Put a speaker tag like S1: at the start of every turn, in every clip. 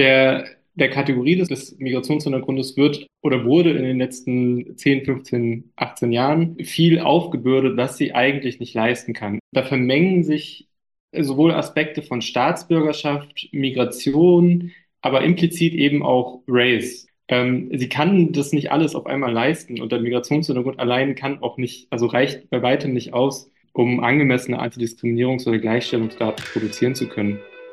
S1: der, der Kategorie des, des Migrationshintergrundes wird oder wurde in den letzten 10, 15, 18 Jahren viel aufgebürdet, was sie eigentlich nicht leisten kann. Da vermengen sich sowohl Aspekte von Staatsbürgerschaft, Migration, aber implizit eben auch Race. Ähm, sie kann das nicht alles auf einmal leisten und der Migrationshintergrund allein kann auch nicht, also reicht bei weitem nicht aus, um angemessene Antidiskriminierungs- oder Gleichstellungsdaten produzieren zu können.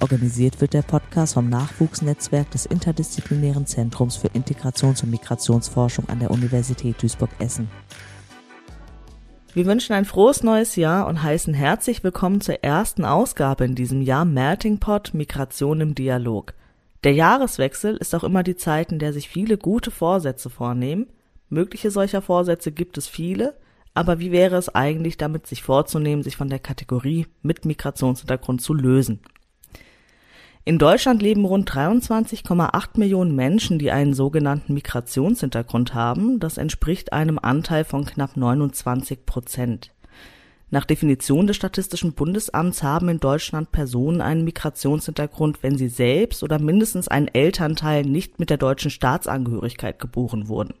S2: Organisiert wird der Podcast vom Nachwuchsnetzwerk des Interdisziplinären Zentrums für Integrations- und Migrationsforschung an der Universität Duisburg-Essen. Wir wünschen ein frohes neues Jahr und heißen herzlich willkommen zur ersten Ausgabe in diesem Jahr Melting Pot Migration im Dialog – der Jahreswechsel ist auch immer die Zeit, in der sich viele gute Vorsätze vornehmen. Mögliche solcher Vorsätze gibt es viele, aber wie wäre es eigentlich damit, sich vorzunehmen, sich von der Kategorie mit Migrationshintergrund zu lösen? In Deutschland leben rund 23,8 Millionen Menschen, die einen sogenannten Migrationshintergrund haben. Das entspricht einem Anteil von knapp 29 Prozent. Nach Definition des Statistischen Bundesamts haben in Deutschland Personen einen Migrationshintergrund, wenn sie selbst oder mindestens ein Elternteil nicht mit der deutschen Staatsangehörigkeit geboren wurden.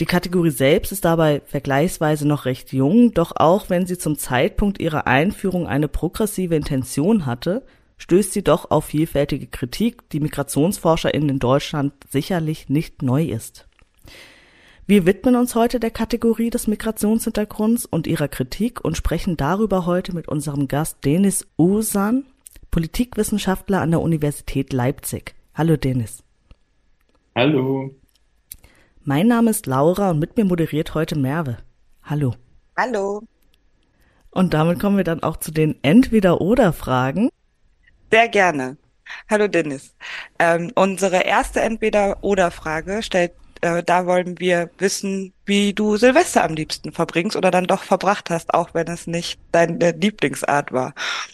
S2: Die Kategorie selbst ist dabei vergleichsweise noch recht jung, doch auch wenn sie zum Zeitpunkt ihrer Einführung eine progressive Intention hatte, stößt sie doch auf vielfältige Kritik, die MigrationsforscherInnen in Deutschland sicherlich nicht neu ist. Wir widmen uns heute der Kategorie des Migrationshintergrunds und ihrer Kritik und sprechen darüber heute mit unserem Gast Denis Usan, Politikwissenschaftler an der Universität Leipzig. Hallo Denis.
S1: Hallo.
S2: Mein Name ist Laura und mit mir moderiert heute Merve. Hallo.
S3: Hallo.
S2: Und damit kommen wir dann auch zu den Entweder-Oder-Fragen.
S3: Sehr gerne. Hallo Dennis. Ähm, unsere erste Entweder-Oder-Frage stellt äh, da wollen wir wissen, wie du Silvester am liebsten verbringst oder dann doch verbracht hast, auch wenn es nicht deine Lieblingsart war.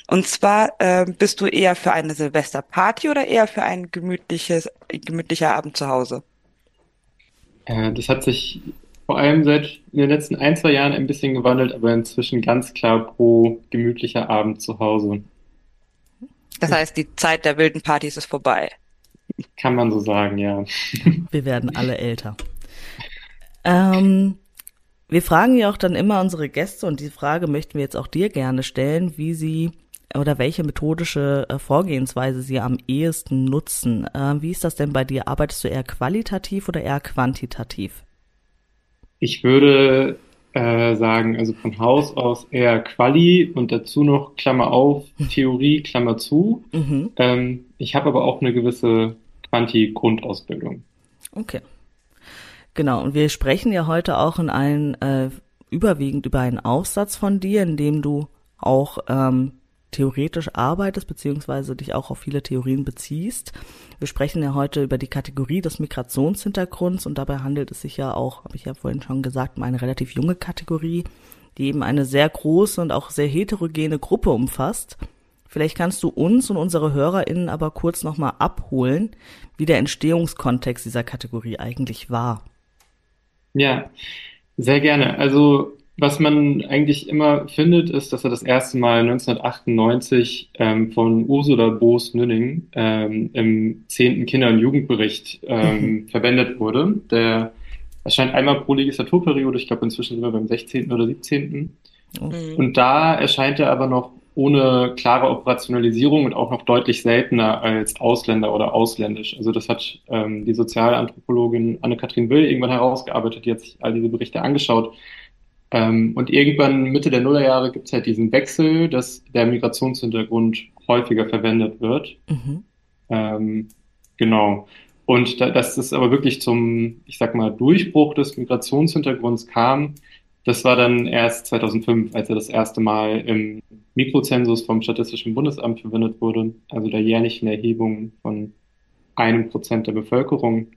S3: Und zwar äh, bist du eher für eine Silvesterparty oder eher für ein gemütliches, gemütlicher Abend zu Hause?
S1: Äh, das hat sich vor allem seit in den letzten ein, zwei Jahren ein bisschen gewandelt, aber inzwischen ganz klar pro gemütlicher Abend zu Hause.
S3: Das heißt, die Zeit der wilden Partys ist vorbei.
S1: Kann man so sagen, ja.
S2: Wir werden alle älter. Ähm, wir fragen ja auch dann immer unsere Gäste und die Frage möchten wir jetzt auch dir gerne stellen, wie sie oder welche methodische äh, Vorgehensweise sie am ehesten nutzen. Äh, wie ist das denn bei dir? Arbeitest du eher qualitativ oder eher quantitativ?
S1: Ich würde äh, sagen, also von Haus aus eher Quali und dazu noch Klammer auf, Theorie, Klammer zu. Mhm. Ähm, ich habe aber auch eine gewisse Quanti-Grundausbildung.
S2: Okay. Genau, und wir sprechen ja heute auch in allen äh, überwiegend über einen Aufsatz von dir, in dem du auch ähm, theoretisch arbeitest, beziehungsweise dich auch auf viele Theorien beziehst. Wir sprechen ja heute über die Kategorie des Migrationshintergrunds und dabei handelt es sich ja auch, habe ich ja vorhin schon gesagt, um eine relativ junge Kategorie, die eben eine sehr große und auch sehr heterogene Gruppe umfasst. Vielleicht kannst du uns und unsere HörerInnen aber kurz nochmal abholen, wie der Entstehungskontext dieser Kategorie eigentlich war.
S1: Ja, sehr gerne. Also was man eigentlich immer findet, ist, dass er das erste Mal 1998 ähm, von Ursula Boos-Nünning ähm, im zehnten Kinder- und Jugendbericht ähm, verwendet wurde. Der erscheint einmal pro Legislaturperiode, ich glaube inzwischen sind wir beim 16. oder 17. Mhm. Und da erscheint er aber noch ohne klare Operationalisierung und auch noch deutlich seltener als Ausländer oder ausländisch. Also das hat ähm, die Sozialanthropologin Anne-Kathrin Will irgendwann herausgearbeitet, die hat sich all diese Berichte angeschaut. Ähm, und irgendwann Mitte der Nullerjahre gibt es halt diesen Wechsel, dass der Migrationshintergrund häufiger verwendet wird. Mhm. Ähm, genau. Und da, dass es aber wirklich zum, ich sag mal, Durchbruch des Migrationshintergrunds kam, das war dann erst 2005, als er das erste Mal im Mikrozensus vom Statistischen Bundesamt verwendet wurde, also der jährlichen Erhebung von einem Prozent der Bevölkerung.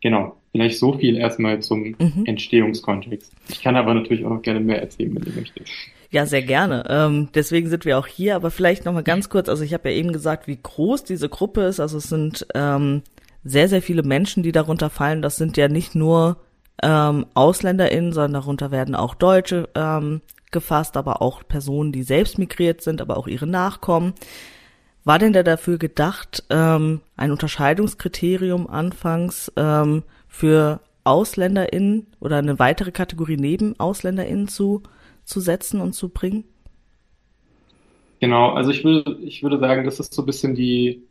S1: Genau, vielleicht so viel erstmal zum mhm. Entstehungskontext. Ich kann aber natürlich auch noch gerne mehr erzählen, wenn du möchtest.
S2: Ja, sehr gerne. Ähm, deswegen sind wir auch hier. Aber vielleicht noch mal ganz kurz. Also ich habe ja eben gesagt, wie groß diese Gruppe ist. Also es sind ähm, sehr, sehr viele Menschen, die darunter fallen. Das sind ja nicht nur ähm, AusländerInnen, sondern darunter werden auch Deutsche ähm, gefasst, aber auch Personen, die selbst migriert sind, aber auch ihre Nachkommen. War denn da dafür gedacht, ähm, ein Unterscheidungskriterium anfangs ähm, für AusländerInnen oder eine weitere Kategorie neben AusländerInnen zu, zu setzen und zu bringen?
S1: Genau, also ich würde, ich würde sagen, das ist so ein bisschen die,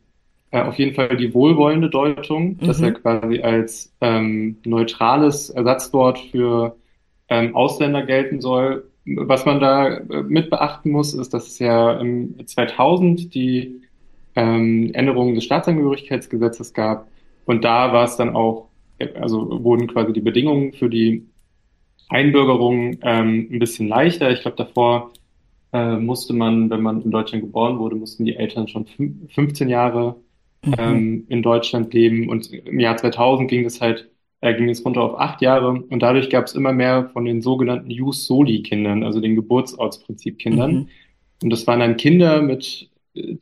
S1: äh, auf jeden Fall die wohlwollende Deutung, mhm. dass er quasi als ähm, neutrales Ersatzwort für ähm, Ausländer gelten soll, was man da äh, mit beachten muss, ist, dass es ja im 2000 die ähm, Änderungen des Staatsangehörigkeitsgesetzes gab. Und da war es dann auch, also wurden quasi die Bedingungen für die Einbürgerung ähm, ein bisschen leichter. Ich glaube, davor äh, musste man, wenn man in Deutschland geboren wurde, mussten die Eltern schon 15 Jahre mhm. ähm, in Deutschland leben. Und im Jahr 2000 ging es halt äh, ging es runter auf acht Jahre und dadurch gab es immer mehr von den sogenannten Jus Soli-Kindern, also den Geburtsortsprinzip-Kindern. Mhm. Und das waren dann Kinder mit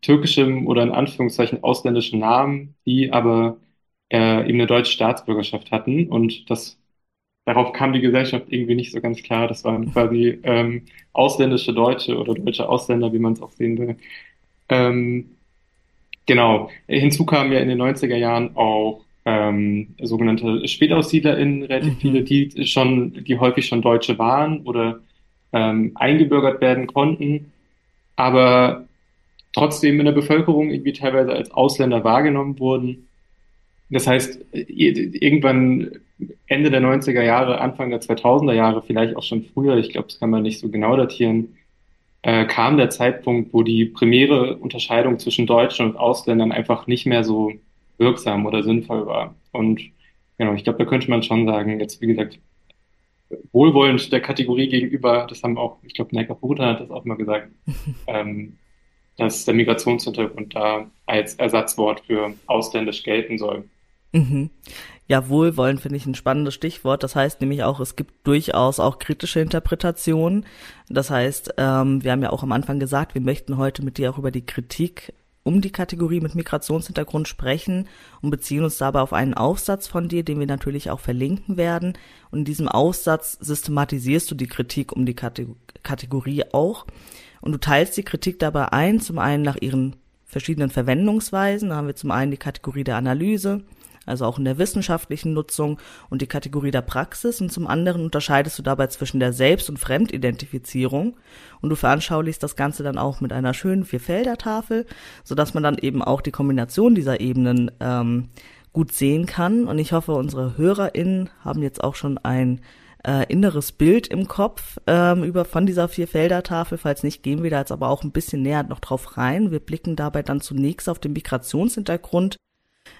S1: türkischem oder in Anführungszeichen ausländischen Namen, die aber äh, eben eine deutsche Staatsbürgerschaft hatten. Und das darauf kam die Gesellschaft irgendwie nicht so ganz klar. Das waren quasi ähm, ausländische Deutsche oder deutsche Ausländer, wie man es auch sehen will. Ähm, genau. Hinzu kamen ja in den 90er Jahren auch ähm, sogenannte SpätaussiedlerInnen, relativ mhm. viele, die schon, die häufig schon Deutsche waren oder ähm, eingebürgert werden konnten, aber trotzdem in der Bevölkerung irgendwie teilweise als Ausländer wahrgenommen wurden. Das heißt, irgendwann Ende der 90er Jahre, Anfang der 2000er Jahre, vielleicht auch schon früher, ich glaube, das kann man nicht so genau datieren, äh, kam der Zeitpunkt, wo die primäre Unterscheidung zwischen Deutschen und Ausländern einfach nicht mehr so wirksam oder sinnvoll war. Und genau, ich glaube, da könnte man schon sagen, jetzt wie gesagt, wohlwollend der Kategorie gegenüber, das haben auch, ich glaube, Neika Puta hat das auch mal gesagt, ähm, dass der Migrationshintergrund da als Ersatzwort für ausländisch gelten soll.
S2: Mhm. Ja, wohlwollend finde ich ein spannendes Stichwort. Das heißt nämlich auch, es gibt durchaus auch kritische Interpretationen. Das heißt, ähm, wir haben ja auch am Anfang gesagt, wir möchten heute mit dir auch über die Kritik um die Kategorie mit Migrationshintergrund sprechen und beziehen uns dabei auf einen Aufsatz von dir, den wir natürlich auch verlinken werden. Und in diesem Aufsatz systematisierst du die Kritik um die Kategorie auch. Und du teilst die Kritik dabei ein, zum einen nach ihren verschiedenen Verwendungsweisen. Da haben wir zum einen die Kategorie der Analyse, also auch in der wissenschaftlichen Nutzung und die Kategorie der Praxis. Und zum anderen unterscheidest du dabei zwischen der Selbst- und Fremdidentifizierung. Und du veranschaulichst das Ganze dann auch mit einer schönen Vierfelder-Tafel, sodass man dann eben auch die Kombination dieser Ebenen ähm, gut sehen kann. Und ich hoffe, unsere HörerInnen haben jetzt auch schon ein äh, inneres Bild im Kopf ähm, über von dieser Vierfelder-Tafel. Falls nicht, gehen wir da jetzt aber auch ein bisschen näher noch drauf rein. Wir blicken dabei dann zunächst auf den Migrationshintergrund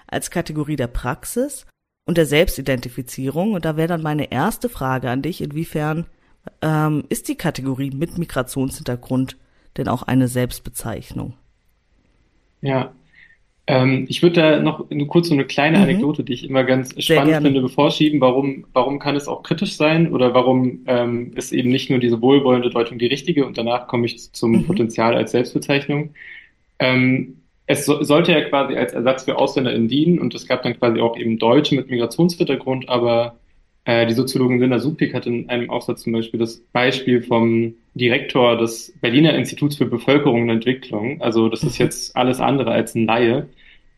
S2: als Kategorie der Praxis und der Selbstidentifizierung. Und da wäre dann meine erste Frage an dich, inwiefern ähm, ist die Kategorie mit Migrationshintergrund denn auch eine Selbstbezeichnung?
S1: Ja, ähm, ich würde da noch kurz so eine kleine mhm. Anekdote, die ich immer ganz spannend finde, bevorschieben. Warum, warum kann es auch kritisch sein oder warum ähm, ist eben nicht nur diese wohlwollende Deutung die richtige und danach komme ich zum mhm. Potenzial als Selbstbezeichnung. Ähm, es so, sollte ja quasi als Ersatz für AusländerInnen dienen und es gab dann quasi auch eben Deutsche mit Migrationshintergrund, aber äh, die Soziologin Linda Supik hat in einem Aufsatz zum Beispiel das Beispiel vom Direktor des Berliner Instituts für Bevölkerung und Entwicklung, also das ist mhm. jetzt alles andere als ein Laie,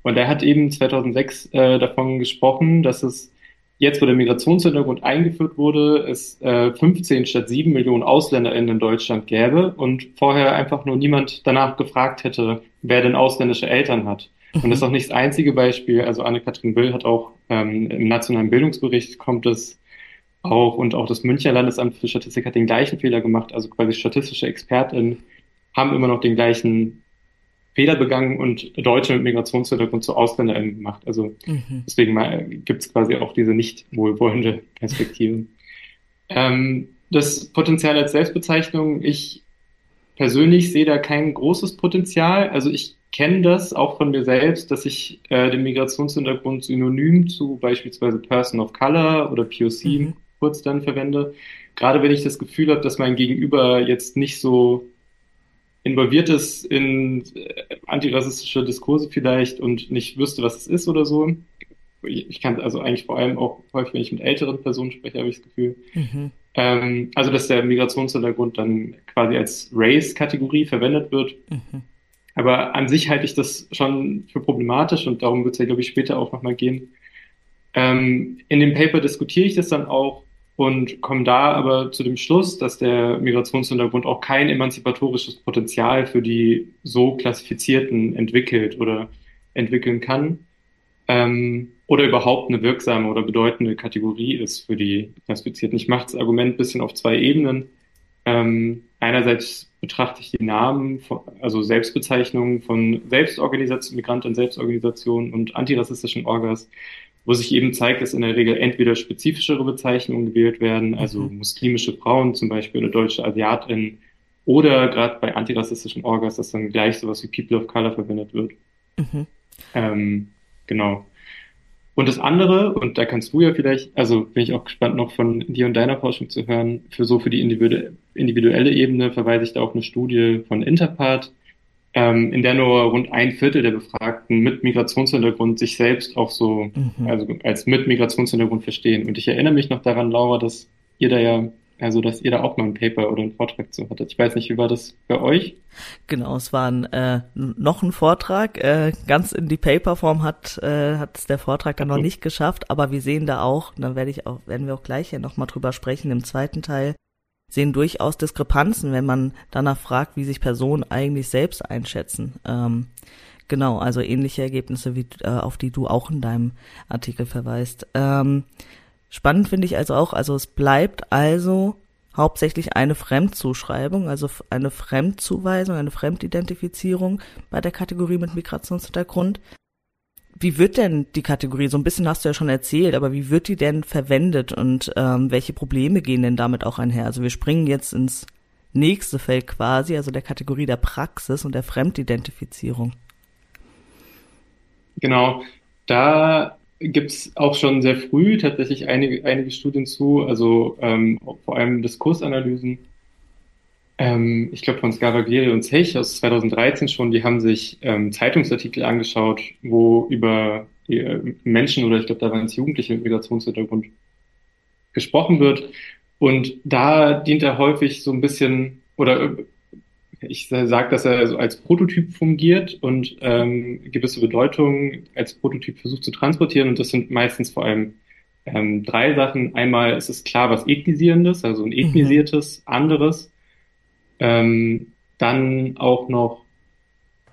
S1: und er hat eben 2006 äh, davon gesprochen, dass es jetzt, wo der Migrationshintergrund eingeführt wurde, es äh, 15 statt 7 Millionen AusländerInnen in Deutschland gäbe und vorher einfach nur niemand danach gefragt hätte, wer denn ausländische Eltern hat. Mhm. Und das ist auch nicht das einzige Beispiel. Also Anne-Kathrin Will hat auch ähm, im Nationalen Bildungsbericht kommt es auch und auch das Münchner Landesamt für Statistik hat den gleichen Fehler gemacht. Also quasi statistische ExpertInnen haben immer noch den gleichen Fehler begangen und Deutsche mit Migrationshintergrund zu AusländerInnen gemacht. Also mhm. deswegen gibt es quasi auch diese nicht wohlwollende Perspektive. Ähm, das Potenzial als Selbstbezeichnung, ich persönlich sehe da kein großes Potenzial. Also ich kenne das auch von mir selbst, dass ich äh, den Migrationshintergrund synonym zu beispielsweise Person of Color oder POC mhm. kurz dann verwende. Gerade wenn ich das Gefühl habe, dass mein Gegenüber jetzt nicht so involviert ist in äh, antirassistische Diskurse vielleicht und nicht wüsste, was es ist oder so. Ich, ich kann also eigentlich vor allem auch häufig, wenn ich mit älteren Personen spreche, habe ich das Gefühl. Mhm. Ähm, also, dass der Migrationshintergrund dann quasi als Race-Kategorie verwendet wird. Mhm. Aber an sich halte ich das schon für problematisch und darum wird es ja, glaube ich, später auch nochmal gehen. Ähm, in dem Paper diskutiere ich das dann auch und komme da aber zu dem Schluss, dass der Migrationshintergrund auch kein emanzipatorisches Potenzial für die so klassifizierten entwickelt oder entwickeln kann ähm, oder überhaupt eine wirksame oder bedeutende Kategorie ist für die Klassifizierten. Ich mache das Argument ein bisschen auf zwei Ebenen. Ähm, einerseits betrachte ich die Namen, von, also Selbstbezeichnungen von Selbstorganisationen, Migranten- Selbstorganisationen und antirassistischen Orgas wo sich eben zeigt, dass in der Regel entweder spezifischere Bezeichnungen gewählt werden, also mhm. muslimische Frauen zum Beispiel oder deutsche Asiatinnen, oder gerade bei antirassistischen Orgas, dass dann gleich sowas wie People of Color verwendet wird. Mhm. Ähm, genau. Und das andere, und da kannst du ja vielleicht, also bin ich auch gespannt noch von dir und deiner Forschung zu hören, für so für die individuelle Ebene verweise ich da auf eine Studie von Interpart, ähm, in der nur rund ein Viertel der Befragten mit Migrationshintergrund sich selbst auch so, mhm. also als mit Migrationshintergrund verstehen. Und ich erinnere mich noch daran, Laura, dass ihr da ja, also dass ihr da auch mal ein Paper oder einen Vortrag zu hattet. Ich weiß nicht, wie war das bei euch?
S2: Genau, es war ein, äh, noch ein Vortrag. Äh, ganz in die Paperform hat äh, hat es der Vortrag dann noch nicht geschafft, aber wir sehen da auch, dann werde ich auch, werden wir auch gleich hier nochmal drüber sprechen im zweiten Teil, sehen durchaus Diskrepanzen, wenn man danach fragt, wie sich Personen eigentlich selbst einschätzen. Ähm, genau, also ähnliche Ergebnisse, wie, äh, auf die du auch in deinem Artikel verweist. Ähm, spannend finde ich also auch, also es bleibt also hauptsächlich eine Fremdzuschreibung, also eine Fremdzuweisung, eine Fremdidentifizierung bei der Kategorie mit Migrationshintergrund. Wie wird denn die Kategorie, so ein bisschen hast du ja schon erzählt, aber wie wird die denn verwendet und ähm, welche Probleme gehen denn damit auch einher? Also wir springen jetzt ins nächste Feld quasi, also der Kategorie der Praxis und der Fremdidentifizierung.
S1: Genau, da gibt's auch schon sehr früh tatsächlich einige, einige Studien zu, also ähm, vor allem Diskursanalysen ähm, ich glaube von Scaraglieri und Zech aus 2013 schon, die haben sich ähm, Zeitungsartikel angeschaut, wo über äh, Menschen oder ich glaube, da waren es Jugendliche mit Migrationshintergrund gesprochen wird. Und da dient er häufig so ein bisschen, oder äh, ich sage, dass er so als Prototyp fungiert und ähm, gewisse Bedeutungen als Prototyp versucht zu transportieren. Und das sind meistens vor allem ähm, drei Sachen. Einmal ist es klar was Ethnisierendes, also ein mhm. ethnisiertes, anderes. Ähm, dann auch noch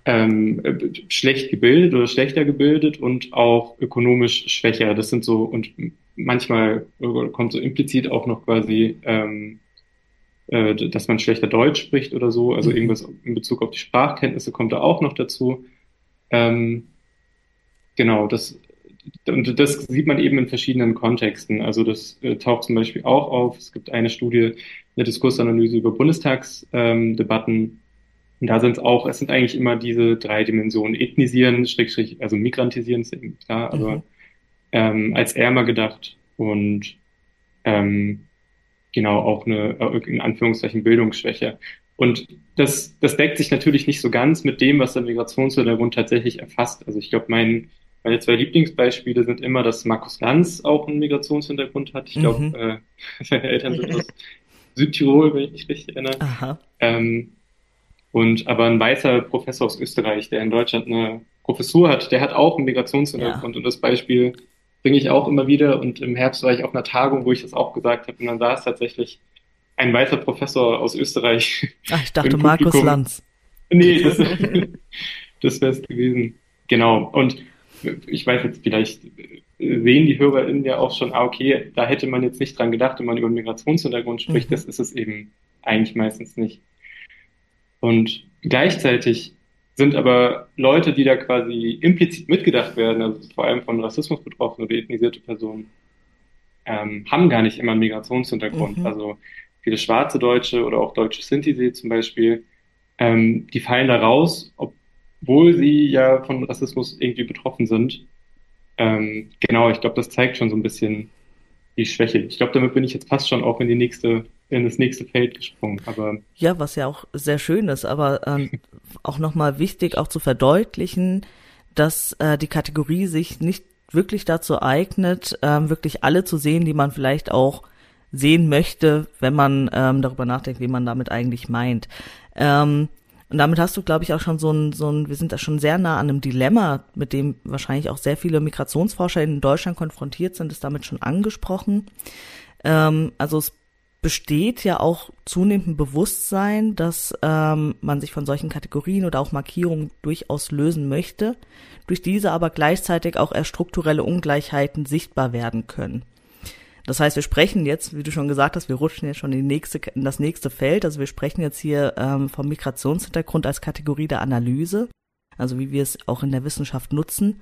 S1: ähm, schlecht gebildet oder schlechter gebildet und auch ökonomisch schwächer. Das sind so, und manchmal kommt so implizit auch noch quasi, ähm, äh, dass man schlechter Deutsch spricht oder so. Also mhm. irgendwas in Bezug auf die Sprachkenntnisse kommt da auch noch dazu. Ähm, genau, das, und das sieht man eben in verschiedenen Kontexten. Also das äh, taucht zum Beispiel auch auf. Es gibt eine Studie, eine Diskursanalyse über Bundestagsdebatten. Ähm, und da sind es auch, es sind eigentlich immer diese drei Dimensionen. Ethnisieren, Schrägstrich, also migrantisieren ist eben klar, aber mhm. ähm, als ärmer gedacht und ähm, genau auch eine, in Anführungszeichen, Bildungsschwäche. Und das, das deckt sich natürlich nicht so ganz mit dem, was der Migrationshintergrund tatsächlich erfasst. Also ich glaube, mein meine zwei Lieblingsbeispiele sind immer, dass Markus Lanz auch einen Migrationshintergrund hat. Ich glaube, mhm. äh, seine Eltern sind aus Südtirol, wenn ich mich richtig erinnere. Aha. Ähm, und aber ein weißer Professor aus Österreich, der in Deutschland eine Professur hat, der hat auch einen Migrationshintergrund. Ja. Und das Beispiel bringe ich auch immer wieder. Und im Herbst war ich auf einer Tagung, wo ich das auch gesagt habe. Und dann saß tatsächlich ein weißer Professor aus Österreich.
S2: Ach, ich dachte Markus Lanz.
S1: Nee, das, das wäre es gewesen. Genau. Und ich weiß jetzt, vielleicht sehen die HörerInnen ja auch schon, ah, okay, da hätte man jetzt nicht dran gedacht, wenn man über Migrationshintergrund spricht. Mhm. Das ist es eben eigentlich meistens nicht. Und gleichzeitig sind aber Leute, die da quasi implizit mitgedacht werden, also vor allem von Rassismus betroffene oder ethnisierte Personen, ähm, haben gar nicht immer einen Migrationshintergrund. Mhm. Also viele schwarze Deutsche oder auch deutsche Sinti zum Beispiel, ähm, die fallen da raus, ob obwohl sie ja von Rassismus irgendwie betroffen sind. Ähm, genau, ich glaube, das zeigt schon so ein bisschen die Schwäche. Ich glaube, damit bin ich jetzt fast schon auch in die nächste, in das nächste Feld gesprungen. Aber
S2: ja, was ja auch sehr schön ist, aber ähm, auch nochmal wichtig, auch zu verdeutlichen, dass äh, die Kategorie sich nicht wirklich dazu eignet, ähm, wirklich alle zu sehen, die man vielleicht auch sehen möchte, wenn man ähm, darüber nachdenkt, wie man damit eigentlich meint. Ähm, und damit hast du, glaube ich, auch schon so ein, so ein, wir sind da schon sehr nah an einem Dilemma, mit dem wahrscheinlich auch sehr viele Migrationsforscher in Deutschland konfrontiert sind, ist damit schon angesprochen. Ähm, also es besteht ja auch zunehmend ein Bewusstsein, dass ähm, man sich von solchen Kategorien oder auch Markierungen durchaus lösen möchte, durch diese aber gleichzeitig auch erst strukturelle Ungleichheiten sichtbar werden können. Das heißt, wir sprechen jetzt, wie du schon gesagt hast, wir rutschen jetzt schon in, nächste, in das nächste Feld. Also wir sprechen jetzt hier ähm, vom Migrationshintergrund als Kategorie der Analyse, also wie wir es auch in der Wissenschaft nutzen.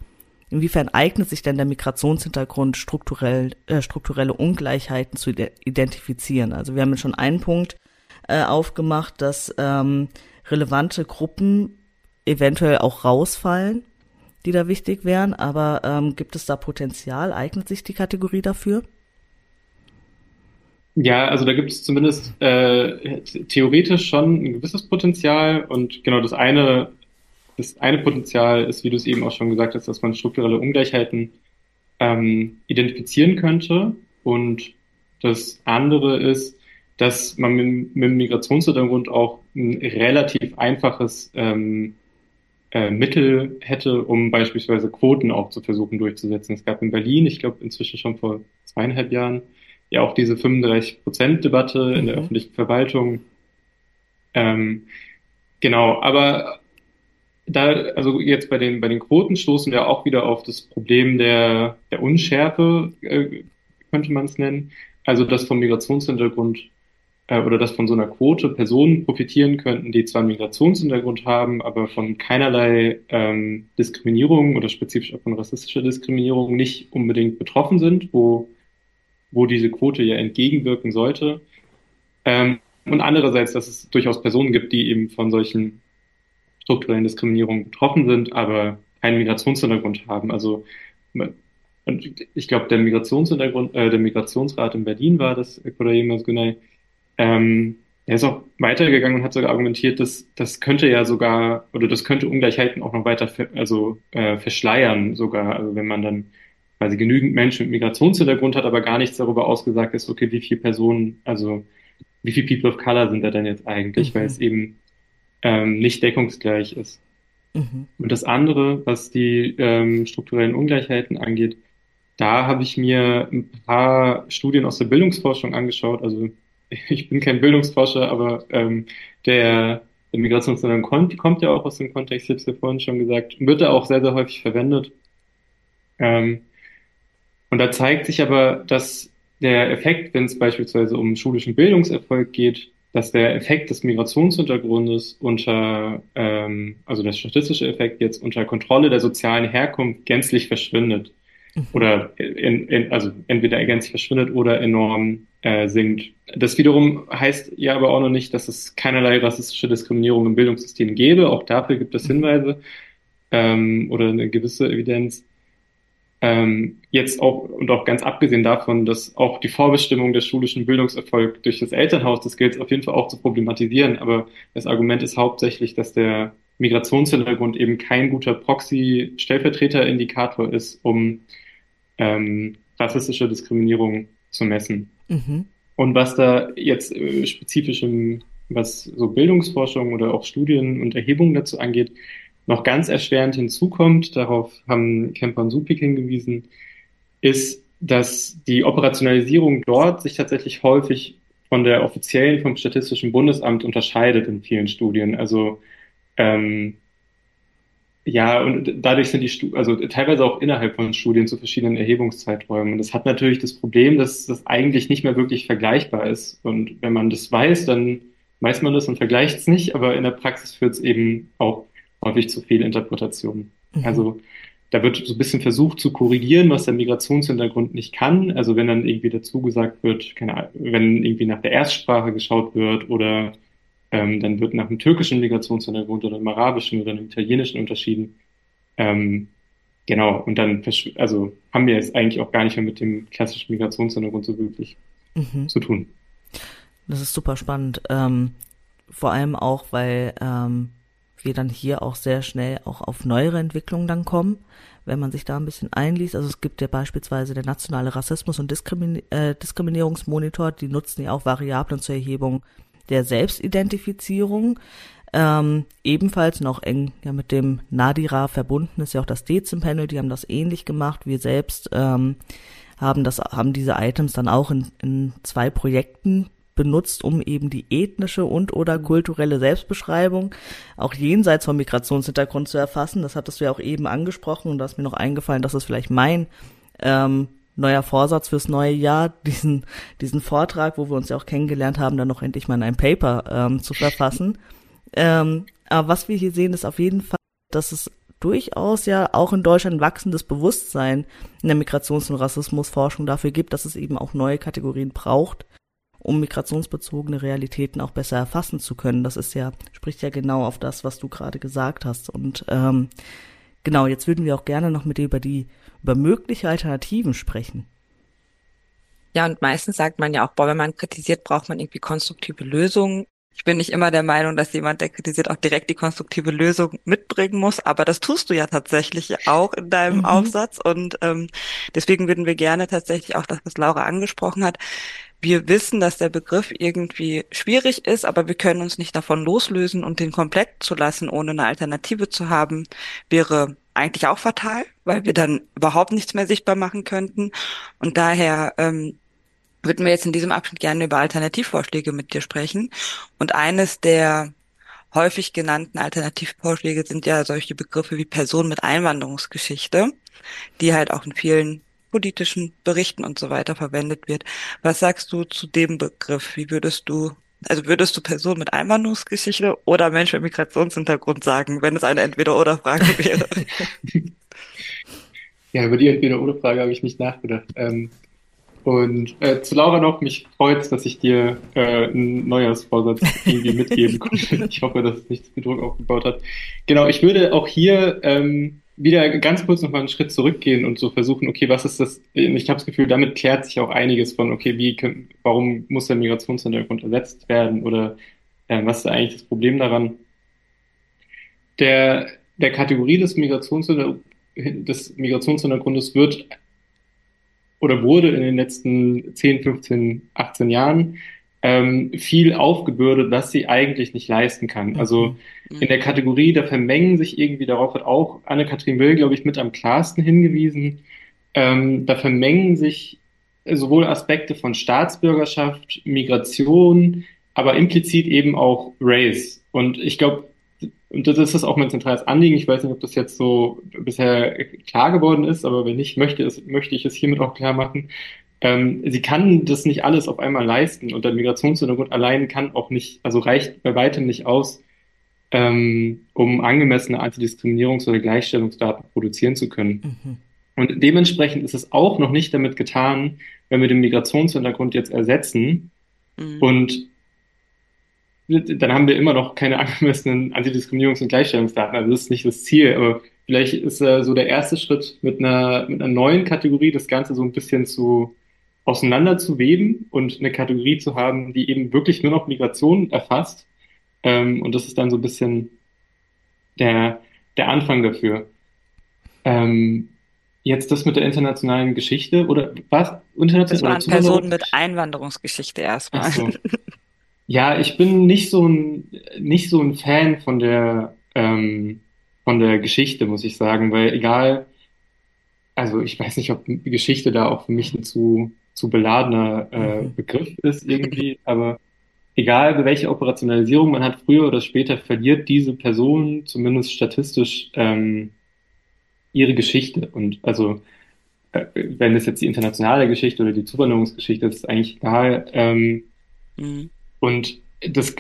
S2: Inwiefern eignet sich denn der Migrationshintergrund strukturell, äh, strukturelle Ungleichheiten zu identifizieren? Also wir haben jetzt schon einen Punkt äh, aufgemacht, dass ähm, relevante Gruppen eventuell auch rausfallen, die da wichtig wären. Aber ähm, gibt es da Potenzial? Eignet sich die Kategorie dafür?
S1: Ja, also da gibt es zumindest äh, theoretisch schon ein gewisses Potenzial und genau das eine, das eine Potenzial ist, wie du es eben auch schon gesagt hast, dass man strukturelle Ungleichheiten ähm, identifizieren könnte und das andere ist, dass man mit, mit dem Migrationshintergrund auch ein relativ einfaches ähm, äh, Mittel hätte, um beispielsweise Quoten auch zu versuchen durchzusetzen. Es gab in Berlin, ich glaube inzwischen schon vor zweieinhalb Jahren, ja auch diese 35-Prozent-Debatte mhm. in der mhm. öffentlichen Verwaltung. Ähm, genau, aber da, also jetzt bei den, bei den Quoten stoßen wir auch wieder auf das Problem der, der Unschärfe, äh, könnte man es nennen. Also, dass vom Migrationshintergrund äh, oder dass von so einer Quote Personen profitieren könnten, die zwar einen Migrationshintergrund haben, aber von keinerlei ähm, Diskriminierung oder spezifisch auch von rassistischer Diskriminierung nicht unbedingt betroffen sind, wo wo diese Quote ja entgegenwirken sollte. Ähm, und andererseits, dass es durchaus Personen gibt, die eben von solchen strukturellen Diskriminierungen betroffen sind, aber keinen Migrationshintergrund haben. Also ich glaube, der Migrationshintergrund, äh, der Migrationsrat in Berlin war das, Gunay, ähm, er ist auch weitergegangen und hat sogar argumentiert, dass das könnte ja sogar, oder das könnte Ungleichheiten auch noch weiter, also äh, verschleiern sogar, also wenn man dann weil sie genügend Menschen mit Migrationshintergrund hat, aber gar nichts darüber ausgesagt ist, okay, wie viele Personen, also wie viele People of Color sind da denn jetzt eigentlich, mhm. weil es eben ähm, nicht deckungsgleich ist. Mhm. Und das andere, was die ähm, strukturellen Ungleichheiten angeht, da habe ich mir ein paar Studien aus der Bildungsforschung angeschaut. Also ich bin kein Bildungsforscher, aber ähm, der, der Migrationshintergrund kommt, kommt ja auch aus dem Kontext, ich habe es ja vorhin schon gesagt, wird da auch sehr, sehr häufig verwendet. Ähm, und da zeigt sich aber, dass der Effekt, wenn es beispielsweise um schulischen Bildungserfolg geht, dass der Effekt des Migrationshintergrundes unter, ähm, also der statistische Effekt jetzt unter Kontrolle der sozialen Herkunft gänzlich verschwindet. Mhm. Oder in, in, also entweder gänzlich verschwindet oder enorm äh, sinkt. Das wiederum heißt ja aber auch noch nicht, dass es keinerlei rassistische Diskriminierung im Bildungssystem gäbe. Auch dafür gibt es mhm. Hinweise ähm, oder eine gewisse Evidenz. Ähm, jetzt auch und auch ganz abgesehen davon, dass auch die Vorbestimmung des schulischen Bildungserfolgs durch das Elternhaus, das gilt auf jeden Fall auch zu problematisieren, aber das Argument ist hauptsächlich, dass der Migrationshintergrund eben kein guter Proxy-Stellvertreter-Indikator ist, um ähm, rassistische Diskriminierung zu messen. Mhm. Und was da jetzt äh, spezifisch im, was so Bildungsforschung oder auch Studien und Erhebungen dazu angeht, noch ganz erschwerend hinzukommt, darauf haben Kemper und Supik hingewiesen, ist, dass die Operationalisierung dort sich tatsächlich häufig von der offiziellen vom Statistischen Bundesamt unterscheidet in vielen Studien. Also ähm, ja, und dadurch sind die, Stu also teilweise auch innerhalb von Studien zu verschiedenen Erhebungszeiträumen. Und das hat natürlich das Problem, dass das eigentlich nicht mehr wirklich vergleichbar ist. Und wenn man das weiß, dann weiß man das und vergleicht es nicht, aber in der Praxis führt es eben auch häufig zu Fehlinterpretationen. Mhm. Also da wird so ein bisschen versucht zu korrigieren, was der Migrationshintergrund nicht kann. Also wenn dann irgendwie dazu gesagt wird, keine Ahnung, wenn irgendwie nach der Erstsprache geschaut wird oder Ähm, dann wird nach einem türkischen Migrationshintergrund oder einem arabischen oder einem italienischen unterschieden. Ähm, genau, und dann also haben wir es eigentlich auch gar nicht mehr mit dem klassischen Migrationshintergrund so wirklich mhm. zu tun.
S2: Das ist super spannend. Ähm, vor allem auch, weil ähm, wir dann hier auch sehr schnell auch auf neuere Entwicklungen dann kommen, wenn man sich da ein bisschen einliest. Also es gibt ja beispielsweise der nationale Rassismus- und äh, Diskriminierungsmonitor, die nutzen ja auch Variablen zur Erhebung der Selbstidentifizierung. Ähm, ebenfalls noch eng ja mit dem Nadira verbunden ist ja auch das Dezim-Panel, die haben das ähnlich gemacht. Wir selbst ähm, haben das, haben diese Items dann auch in, in zwei Projekten benutzt, um eben die ethnische und oder kulturelle Selbstbeschreibung auch jenseits vom Migrationshintergrund zu erfassen. Das hattest du ja auch eben angesprochen und da ist mir noch eingefallen, dass es vielleicht mein ähm, neuer Vorsatz fürs neue Jahr, diesen, diesen Vortrag, wo wir uns ja auch kennengelernt haben, dann noch endlich mal in ein Paper ähm, zu verfassen. Ähm, aber was wir hier sehen, ist auf jeden Fall, dass es durchaus ja auch in Deutschland wachsendes Bewusstsein in der Migrations- und Rassismusforschung dafür gibt, dass es eben auch neue Kategorien braucht, um migrationsbezogene Realitäten auch besser erfassen zu können. Das ist ja, spricht ja genau auf das, was du gerade gesagt hast. Und ähm, genau, jetzt würden wir auch gerne noch mit dir über die über mögliche Alternativen sprechen.
S3: Ja, und meistens sagt man ja auch, boah, wenn man kritisiert, braucht man irgendwie konstruktive Lösungen. Ich bin nicht immer der Meinung, dass jemand, der kritisiert, auch direkt die konstruktive Lösung mitbringen muss, aber das tust du ja tatsächlich auch in deinem mhm. Aufsatz und ähm, deswegen würden wir gerne tatsächlich auch das, was Laura angesprochen hat. Wir wissen, dass der Begriff irgendwie schwierig ist, aber wir können uns nicht davon loslösen und den komplett zu lassen, ohne eine Alternative zu haben, wäre eigentlich auch fatal, weil wir dann überhaupt nichts mehr sichtbar machen könnten. Und daher ähm, würden wir jetzt in diesem Abschnitt gerne über Alternativvorschläge mit dir sprechen. Und eines der häufig genannten Alternativvorschläge sind ja solche Begriffe wie Person mit Einwanderungsgeschichte, die halt auch in vielen politischen Berichten und so weiter verwendet wird. Was sagst du zu dem Begriff? Wie würdest du also würdest du Person mit Einwanderungsgeschichte oder Mensch mit Migrationshintergrund sagen, wenn es eine Entweder-Oder-Frage wäre?
S1: ja, über die Entweder-Oder-Frage habe ich nicht nachgedacht. Ähm, und äh, zu Laura noch, mich freut dass ich dir äh, ein Neujahrsvorsatz irgendwie mitgeben konnte. Ich hoffe, dass es nicht zu viel Druck aufgebaut hat. Genau, ich würde auch hier ähm, wieder ganz kurz nochmal einen Schritt zurückgehen und so versuchen, okay, was ist das? Ich habe das Gefühl, damit klärt sich auch einiges von, okay, wie, warum muss der Migrationshintergrund ersetzt werden oder äh, was ist eigentlich das Problem daran? Der, der Kategorie des, Migrationshinter des Migrationshintergrundes wird oder wurde in den letzten 10, 15, 18 Jahren ähm, viel aufgebürdet, was sie eigentlich nicht leisten kann. Mhm. Also mhm. in der Kategorie, da vermengen sich irgendwie, darauf hat auch Anne-Kathrin Will, glaube ich, mit am klarsten hingewiesen, ähm, da vermengen sich sowohl Aspekte von Staatsbürgerschaft, Migration, aber implizit eben auch Race. Und ich glaube, und das ist auch mein zentrales Anliegen. Ich weiß nicht, ob das jetzt so bisher klar geworden ist, aber wenn nicht, möchte, es, möchte ich es hiermit auch klar machen ähm, sie kann das nicht alles auf einmal leisten und der Migrationshintergrund allein kann auch nicht, also reicht bei weitem nicht aus, ähm, um angemessene Antidiskriminierungs- oder Gleichstellungsdaten produzieren zu können. Mhm. Und dementsprechend ist es auch noch nicht damit getan, wenn wir den Migrationshintergrund jetzt ersetzen mhm. und dann haben wir immer noch keine angemessenen Antidiskriminierungs- und Gleichstellungsdaten. Also das ist nicht das Ziel, aber vielleicht ist äh, so der erste Schritt mit einer, mit einer neuen Kategorie das Ganze so ein bisschen zu, auseinander zu weben und eine Kategorie zu haben, die eben wirklich nur noch Migration erfasst. Ähm, und das ist dann so ein bisschen der, der Anfang dafür. Ähm, jetzt das mit der internationalen Geschichte oder was?
S3: International das waren Personen mit Einwanderungsgeschichte erstmal. So.
S1: Ja, ich bin nicht so ein nicht so ein Fan von der ähm, von der Geschichte, muss ich sagen, weil egal, also ich weiß nicht, ob Geschichte da auch für mich ein zu zu beladener äh, mhm. Begriff ist irgendwie, aber egal welche Operationalisierung man hat, früher oder später verliert diese Person zumindest statistisch ähm, ihre Geschichte. Und also äh, wenn es jetzt die internationale Geschichte oder die Zuwanderungsgeschichte ist, ist eigentlich egal. Ähm, mhm. Und das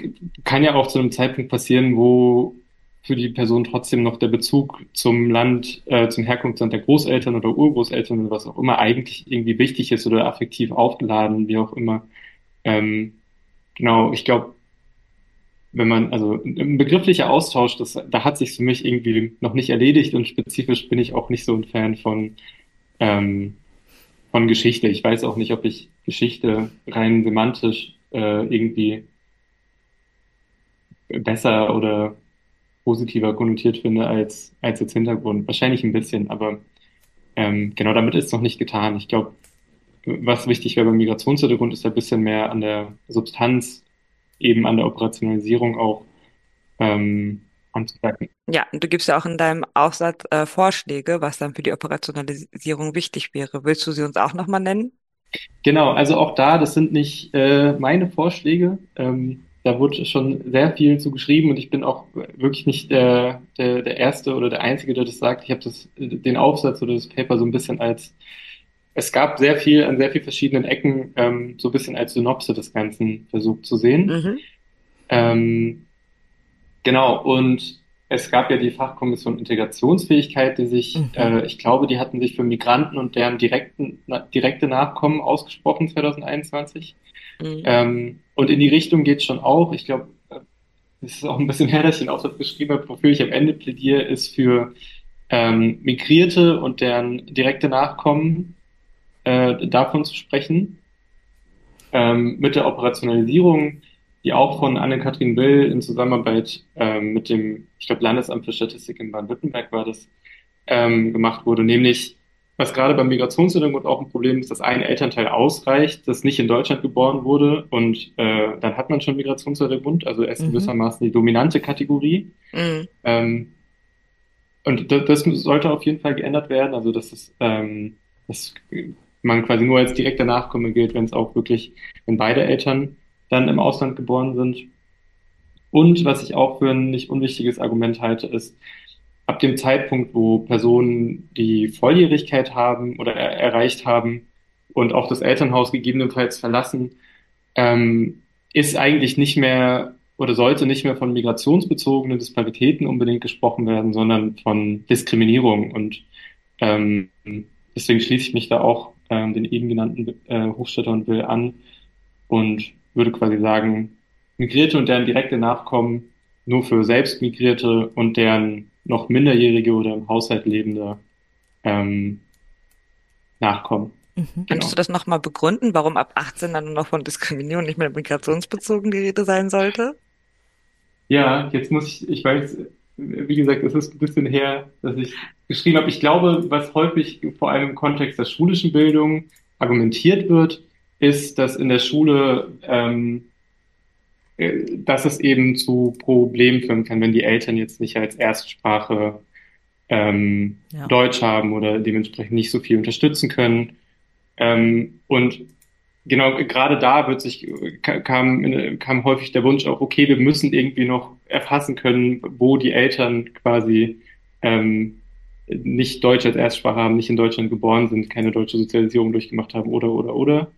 S1: kann ja auch zu einem Zeitpunkt passieren, wo für die Person trotzdem noch der Bezug zum Land, äh, zum Herkunftsland der Großeltern oder Urgroßeltern oder was auch immer eigentlich irgendwie wichtig ist oder affektiv aufgeladen, wie auch immer. Ähm, genau, ich glaube, wenn man, also ein begrifflicher Austausch, das, da hat sich für mich irgendwie noch nicht erledigt und spezifisch bin ich auch nicht so ein Fan von, ähm, von Geschichte. Ich weiß auch nicht, ob ich Geschichte rein semantisch äh, irgendwie besser oder positiver konnotiert finde als, als jetzt Hintergrund. Wahrscheinlich ein bisschen, aber ähm, genau damit ist es noch nicht getan. Ich glaube, was wichtig wäre beim Migrationshintergrund, ist ein bisschen mehr an der Substanz eben an der Operationalisierung auch ähm, anzupacken.
S3: Ja, und du gibst ja auch in deinem Aufsatz äh, Vorschläge, was dann für die Operationalisierung wichtig wäre. Willst du sie uns auch nochmal nennen?
S1: Genau, also auch da, das sind nicht äh, meine Vorschläge. Ähm, da wurde schon sehr viel zu geschrieben und ich bin auch wirklich nicht der, der, der Erste oder der Einzige, der das sagt. Ich habe das, den Aufsatz oder das Paper so ein bisschen als es gab sehr viel an sehr vielen verschiedenen Ecken, ähm, so ein bisschen als Synopse des Ganzen versucht zu sehen. Mhm. Ähm, genau, und es gab ja die Fachkommission Integrationsfähigkeit, die sich, mhm. äh, ich glaube, die hatten sich für Migranten und deren direkten, direkte Nachkommen ausgesprochen 2021. Mhm. Ähm, und in die Richtung geht schon auch. Ich glaube, es ist auch ein bisschen her, dass ich den Aufsatz geschrieben habe, wofür ich am Ende plädiere, ist für ähm, Migrierte und deren direkte Nachkommen äh, davon zu sprechen. Ähm, mit der Operationalisierung, die auch von Anne-Kathrin Will in Zusammenarbeit ähm, mit dem, ich glaube, Landesamt für Statistik in Baden-Württemberg war das, ähm, gemacht wurde, nämlich was gerade beim Migrationshintergrund auch ein Problem ist, dass ein Elternteil ausreicht, das nicht in Deutschland geboren wurde und äh, dann hat man schon Migrationshintergrund, also er ist mhm. gewissermaßen die dominante Kategorie. Mhm. Ähm, und das, das sollte auf jeden Fall geändert werden, also das ist ähm, das man quasi nur als direkter Nachkomme gilt, wenn es auch wirklich, wenn beide Eltern dann im Ausland geboren sind. Und was ich auch für ein nicht unwichtiges Argument halte, ist, ab dem Zeitpunkt, wo Personen die Volljährigkeit haben oder er erreicht haben und auch das Elternhaus gegebenenfalls verlassen, ähm, ist eigentlich nicht mehr oder sollte nicht mehr von migrationsbezogenen Disparitäten unbedingt gesprochen werden, sondern von Diskriminierung. Und ähm, deswegen schließe ich mich da auch ähm, den eben genannten äh, Hofstädter und Will an und würde quasi sagen, Migrierte und deren direkte Nachkommen nur für Selbstmigrierte und deren noch Minderjährige oder im Haushalt lebende ähm, Nachkommen.
S3: Mhm. Genau. Kannst du das nochmal begründen, warum ab 18 dann nur noch von Diskriminierung nicht mehr migrationsbezogen die Rede sein sollte?
S1: Ja, jetzt muss ich, ich weiß, wie gesagt, es ist ein bisschen her, dass ich geschrieben habe. Ich glaube, was häufig vor allem im Kontext der schulischen Bildung argumentiert wird, ist, dass in der Schule, ähm, äh, dass es eben zu Problemen führen kann, wenn die Eltern jetzt nicht als Erstsprache ähm, ja. Deutsch haben oder dementsprechend nicht so viel unterstützen können. Ähm, und genau, gerade da wird sich, kam, kam häufig der Wunsch auch, okay, wir müssen irgendwie noch erfassen können, wo die Eltern quasi ähm, nicht Deutsch als Erstsprache haben, nicht in Deutschland geboren sind, keine deutsche Sozialisierung durchgemacht haben oder, oder, oder.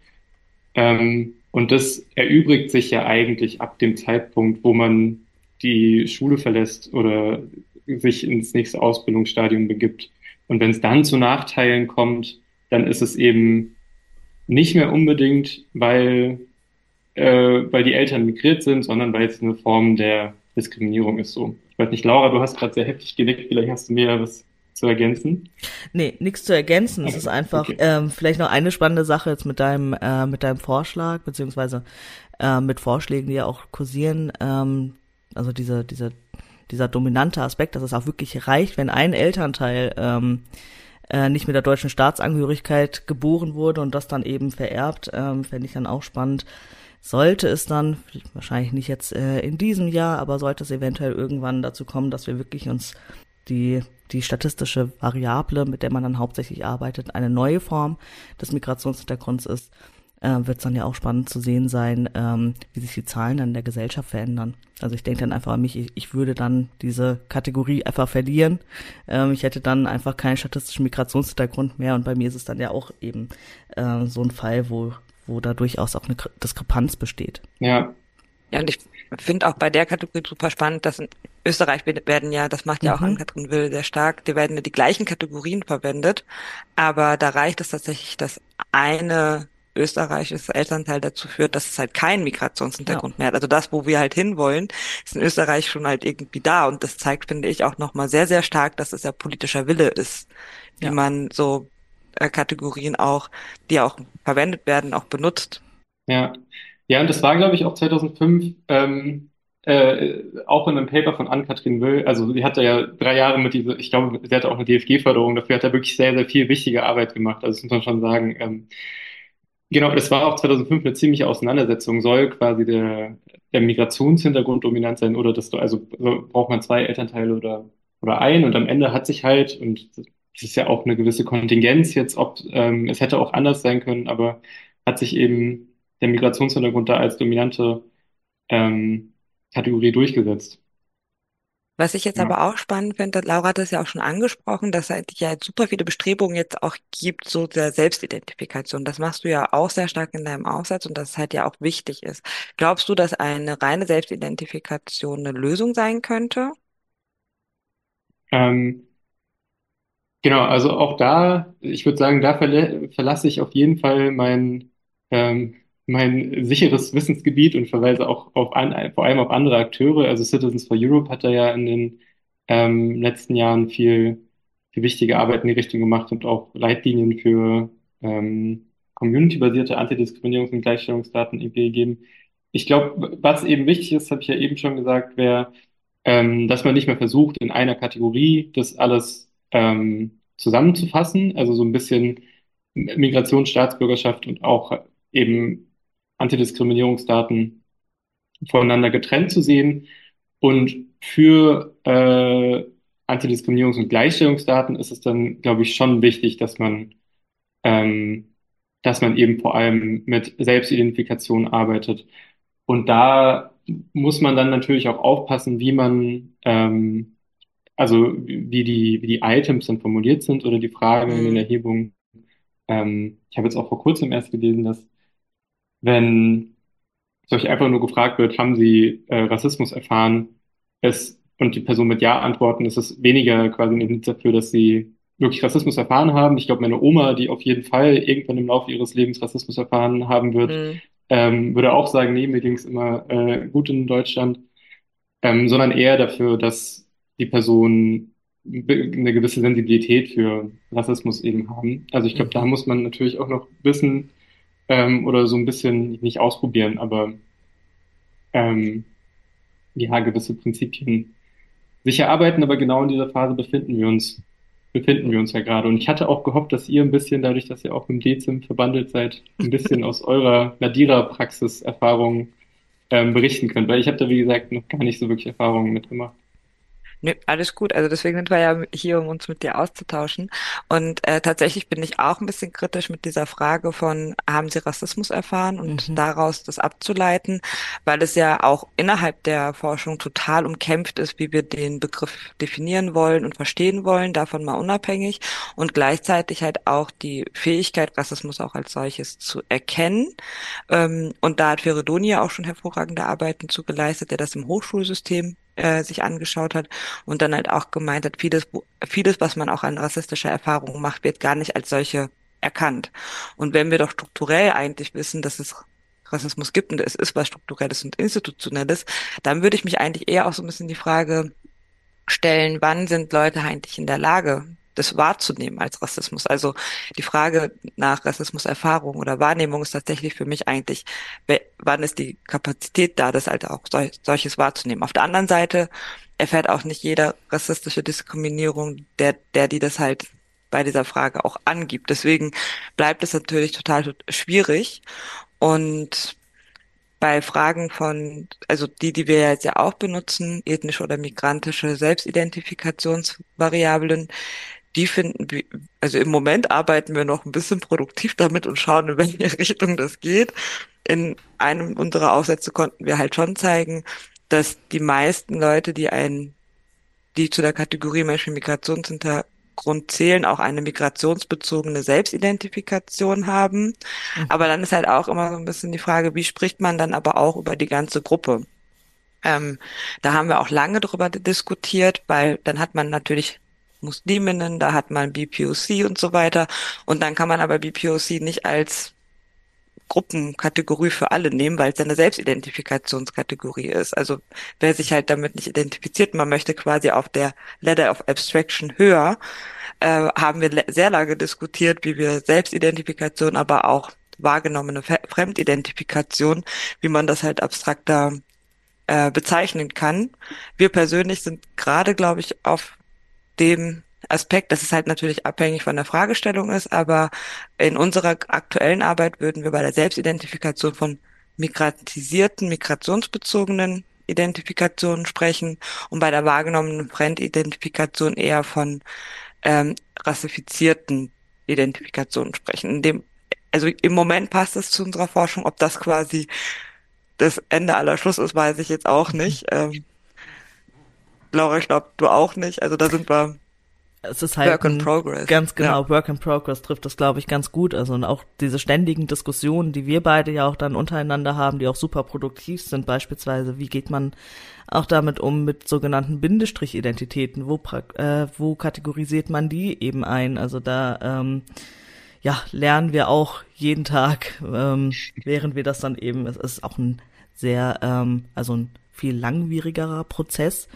S1: Ähm, und das erübrigt sich ja eigentlich ab dem Zeitpunkt, wo man die Schule verlässt oder sich ins nächste Ausbildungsstadium begibt. Und wenn es dann zu Nachteilen kommt, dann ist es eben nicht mehr unbedingt, weil, äh, weil die Eltern migriert sind, sondern weil es eine Form der Diskriminierung ist so. Ich weiß nicht, Laura, du hast gerade sehr heftig genickt, vielleicht hast du mir was zu ergänzen?
S2: Nee, nichts zu ergänzen. Okay. Es ist einfach okay. ähm, vielleicht noch eine spannende Sache jetzt mit deinem äh, mit deinem Vorschlag beziehungsweise äh, mit Vorschlägen, die ja auch kursieren. Ähm, also diese diese dieser dominante Aspekt, dass es auch wirklich reicht, wenn ein Elternteil ähm, äh, nicht mit der deutschen Staatsangehörigkeit geboren wurde und das dann eben vererbt, ähm, fände ich dann auch spannend. Sollte es dann, wahrscheinlich nicht jetzt äh, in diesem Jahr, aber sollte es eventuell irgendwann dazu kommen, dass wir wirklich uns die, die statistische Variable, mit der man dann hauptsächlich arbeitet, eine neue Form des Migrationshintergrunds ist, äh, wird es dann ja auch spannend zu sehen sein, ähm, wie sich die Zahlen dann in der Gesellschaft verändern. Also ich denke dann einfach an mich, ich, ich würde dann diese Kategorie einfach verlieren. Ähm, ich hätte dann einfach keinen statistischen Migrationshintergrund mehr und bei mir ist es dann ja auch eben äh, so ein Fall, wo, wo da durchaus auch eine Diskrepanz besteht.
S1: Ja.
S3: Ja, und ich finde auch bei der Kategorie super spannend, dass in Österreich werden ja, das macht ja auch mhm. Ann-Kathrin Will sehr stark, die werden ja die gleichen Kategorien verwendet, aber da reicht es tatsächlich, dass eine österreichisches Elternteil dazu führt, dass es halt keinen Migrationshintergrund ja. mehr hat. Also das, wo wir halt hinwollen, ist in Österreich schon halt irgendwie da. Und das zeigt, finde ich, auch nochmal sehr, sehr stark, dass es ja politischer Wille ist, wie ja. man so äh, Kategorien auch, die auch verwendet werden, auch benutzt.
S1: Ja, ja, und das war, glaube ich, auch 2005 ähm, äh, auch in einem Paper von Ann-Kathrin Will, also sie hatte ja drei Jahre mit dieser, ich glaube, sie hatte auch eine DFG-Förderung, dafür hat er wirklich sehr, sehr viel wichtige Arbeit gemacht, also das muss man schon sagen. Ähm, genau, das war auch 2005 eine ziemliche Auseinandersetzung, soll quasi der, der Migrationshintergrund dominant sein oder das, also braucht man zwei Elternteile oder, oder ein und am Ende hat sich halt, und das ist ja auch eine gewisse Kontingenz jetzt, ob ähm, es hätte auch anders sein können, aber hat sich eben der Migrationshintergrund da als dominante ähm, Kategorie durchgesetzt.
S3: Was ich jetzt ja. aber auch spannend finde, Laura hat es ja auch schon angesprochen, dass es ja jetzt super viele Bestrebungen jetzt auch gibt, so der Selbstidentifikation. Das machst du ja auch sehr stark in deinem Aufsatz und das halt ja auch wichtig ist. Glaubst du, dass eine reine Selbstidentifikation eine Lösung sein könnte?
S1: Ähm, genau, also auch da, ich würde sagen, da verla verlasse ich auf jeden Fall mein ähm, mein sicheres Wissensgebiet und verweise auch auf an, vor allem auf andere Akteure. Also Citizens for Europe hat da ja in den ähm, letzten Jahren viel, viel wichtige Arbeit in die Richtung gemacht und auch Leitlinien für ähm, community-basierte Antidiskriminierungs- und Gleichstellungsdaten irgendwie gegeben. Ich glaube, was eben wichtig ist, habe ich ja eben schon gesagt, wäre, ähm, dass man nicht mehr versucht, in einer Kategorie das alles ähm, zusammenzufassen, also so ein bisschen Migration, Staatsbürgerschaft und auch eben Antidiskriminierungsdaten voneinander getrennt zu sehen. Und für äh, Antidiskriminierungs- und Gleichstellungsdaten ist es dann, glaube ich, schon wichtig, dass man, ähm, dass man eben vor allem mit Selbstidentifikation arbeitet. Und da muss man dann natürlich auch aufpassen, wie man, ähm, also wie die, wie die Items dann formuliert sind oder die Fragen in den mhm. Erhebungen. Ähm, ich habe jetzt auch vor kurzem erst gelesen, dass wenn euch einfach nur gefragt wird, haben Sie äh, Rassismus erfahren, es, und die Person mit Ja antworten, ist es weniger quasi ein Indiz dafür, dass sie wirklich Rassismus erfahren haben. Ich glaube, meine Oma, die auf jeden Fall irgendwann im Laufe ihres Lebens Rassismus erfahren haben wird, mhm. ähm, würde auch sagen, nee, mir ging es immer äh, gut in Deutschland, ähm, sondern eher dafür, dass die Person eine gewisse Sensibilität für Rassismus eben haben. Also ich glaube, mhm. da muss man natürlich auch noch wissen, ähm, oder so ein bisschen nicht ausprobieren, aber ähm, ja, gewisse Prinzipien sicher arbeiten, aber genau in dieser Phase befinden wir uns, befinden wir uns ja gerade. Und ich hatte auch gehofft, dass ihr ein bisschen, dadurch, dass ihr auch im DZIM verbandelt seid, ein bisschen aus eurer Nadira-Praxis-Erfahrung ähm, berichten könnt, weil ich habe da, wie gesagt, noch gar nicht so wirklich Erfahrungen mitgemacht.
S3: Nö, alles gut. Also deswegen sind wir ja hier, um uns mit dir auszutauschen. Und äh, tatsächlich bin ich auch ein bisschen kritisch mit dieser Frage von, haben Sie Rassismus erfahren und mhm. daraus das abzuleiten, weil es ja auch innerhalb der Forschung total umkämpft ist, wie wir den Begriff definieren wollen und verstehen wollen, davon mal unabhängig. Und gleichzeitig halt auch die Fähigkeit, Rassismus auch als solches zu erkennen. Ähm, und da hat Feredonia auch schon hervorragende Arbeiten zugeleistet, der das im Hochschulsystem äh, sich angeschaut hat und dann halt auch gemeint hat, vieles, vieles, was man auch an rassistischer Erfahrung macht, wird gar nicht als solche erkannt. Und wenn wir doch strukturell eigentlich wissen, dass es Rassismus gibt und es ist was Strukturelles und Institutionelles, dann würde ich mich eigentlich eher auch so ein bisschen die Frage stellen, wann sind Leute eigentlich in der Lage, das wahrzunehmen als Rassismus. Also die Frage nach Rassismuserfahrung oder Wahrnehmung ist tatsächlich für mich eigentlich, wann ist die Kapazität da, das halt auch solches wahrzunehmen. Auf der anderen Seite erfährt auch nicht jeder rassistische Diskriminierung, der, der die das halt bei dieser Frage auch angibt. Deswegen bleibt es natürlich total schwierig. Und bei Fragen von, also die, die wir jetzt ja auch benutzen, ethnische oder migrantische Selbstidentifikationsvariablen, die finden wir, also im Moment arbeiten wir noch ein bisschen produktiv damit und schauen, in welche Richtung das geht. In einem unserer Aufsätze konnten wir halt schon zeigen, dass die meisten Leute, die ein, die zu der Kategorie Menschen mit Migrationshintergrund zählen, auch eine migrationsbezogene Selbstidentifikation haben. Mhm. Aber dann ist halt auch immer so ein bisschen die Frage, wie spricht man dann aber auch über die ganze Gruppe? Ähm, da haben wir auch lange drüber diskutiert, weil dann hat man natürlich Musliminnen, da hat man BPOC und so weiter. Und dann kann man aber BPOC nicht als Gruppenkategorie für alle nehmen, weil es eine Selbstidentifikationskategorie ist. Also wer sich halt damit nicht identifiziert, man möchte quasi auf der Ladder of Abstraction höher, äh, haben wir sehr lange diskutiert, wie wir Selbstidentifikation, aber auch wahrgenommene Fremdidentifikation, wie man das halt abstrakter äh, bezeichnen kann. Wir persönlich sind gerade, glaube ich, auf dem Aspekt, dass es halt natürlich abhängig von der Fragestellung ist, aber in unserer aktuellen Arbeit würden wir bei der Selbstidentifikation von migratisierten, migrationsbezogenen Identifikationen sprechen und bei der wahrgenommenen Fremdidentifikation eher von ähm, rassifizierten Identifikationen sprechen. In dem, also im Moment passt es zu unserer Forschung, ob das quasi das Ende aller Schluss ist, weiß ich jetzt auch nicht. Ähm, Laura, ich glaube, du auch nicht. Also da sind wir
S2: es ist halt
S3: Work in Progress.
S2: Ganz genau, ja. Work in Progress trifft das, glaube ich, ganz gut. Also und auch diese ständigen Diskussionen, die wir beide ja auch dann untereinander haben, die auch super produktiv sind, beispielsweise, wie geht man auch damit um mit sogenannten Bindestrich-Identitäten, wo, äh, wo kategorisiert man die eben ein? Also da ähm, ja, lernen wir auch jeden Tag, ähm, während wir das dann eben, es ist auch ein sehr, ähm, also ein viel langwierigerer Prozess.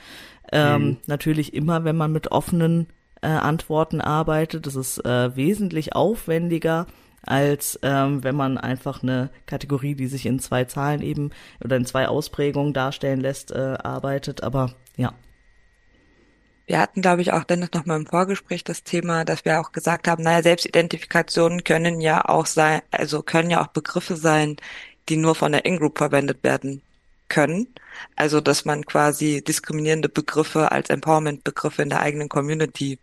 S2: Ähm, mhm. Natürlich immer, wenn man mit offenen äh, Antworten arbeitet. Das ist äh, wesentlich aufwendiger als ähm, wenn man einfach eine Kategorie, die sich in zwei Zahlen eben oder in zwei Ausprägungen darstellen lässt, äh, arbeitet. Aber ja.
S3: Wir hatten, glaube ich, auch Dennis noch mal im Vorgespräch das Thema, dass wir auch gesagt haben, naja, Selbstidentifikationen können ja auch sein, also können ja auch Begriffe sein, die nur von der In-Group verwendet werden können. Also, dass man quasi diskriminierende Begriffe als Empowerment-Begriffe in der eigenen Community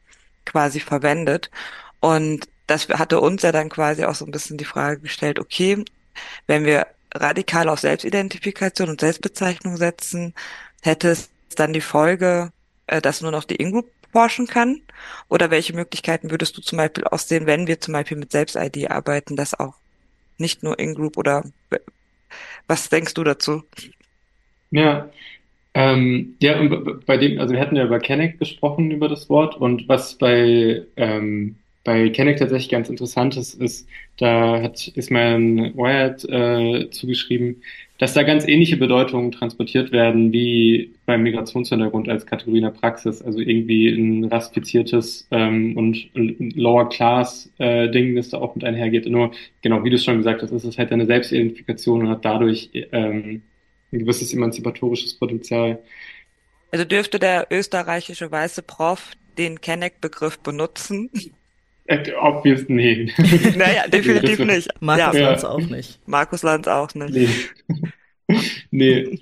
S3: quasi verwendet. Und das hatte uns ja dann quasi auch so ein bisschen die Frage gestellt, okay, wenn wir radikal auf Selbstidentifikation und Selbstbezeichnung setzen, hätte es dann die Folge, äh, dass nur noch die In-Group forschen kann? Oder welche Möglichkeiten würdest du zum Beispiel aussehen, wenn wir zum Beispiel mit Selbst-ID arbeiten, dass auch nicht nur In-Group oder was denkst du dazu?
S1: Ja, ähm, ja, und bei dem, also wir hatten ja über Kenneck gesprochen, über das Wort, und was bei, ähm, bei Kenneck tatsächlich ganz interessant ist, ist, da hat Ismail Wyatt äh, zugeschrieben, dass da ganz ähnliche Bedeutungen transportiert werden wie beim Migrationshintergrund als Kategorie in der Praxis. Also irgendwie ein rassifiziertes ähm, und Lower Class äh, Ding, das da auch mit einhergeht. Nur, genau, wie du schon gesagt hast, ist es halt eine Selbstidentifikation und hat dadurch ähm, ein gewisses emanzipatorisches Potenzial.
S3: Also dürfte der österreichische weiße Prof den Kenneck-Begriff benutzen?
S1: Äh, obvious, nee.
S3: naja, definitiv nicht.
S2: Markus ja. Lanz auch nicht.
S3: Markus Lanz auch nicht.
S1: Nee. nee.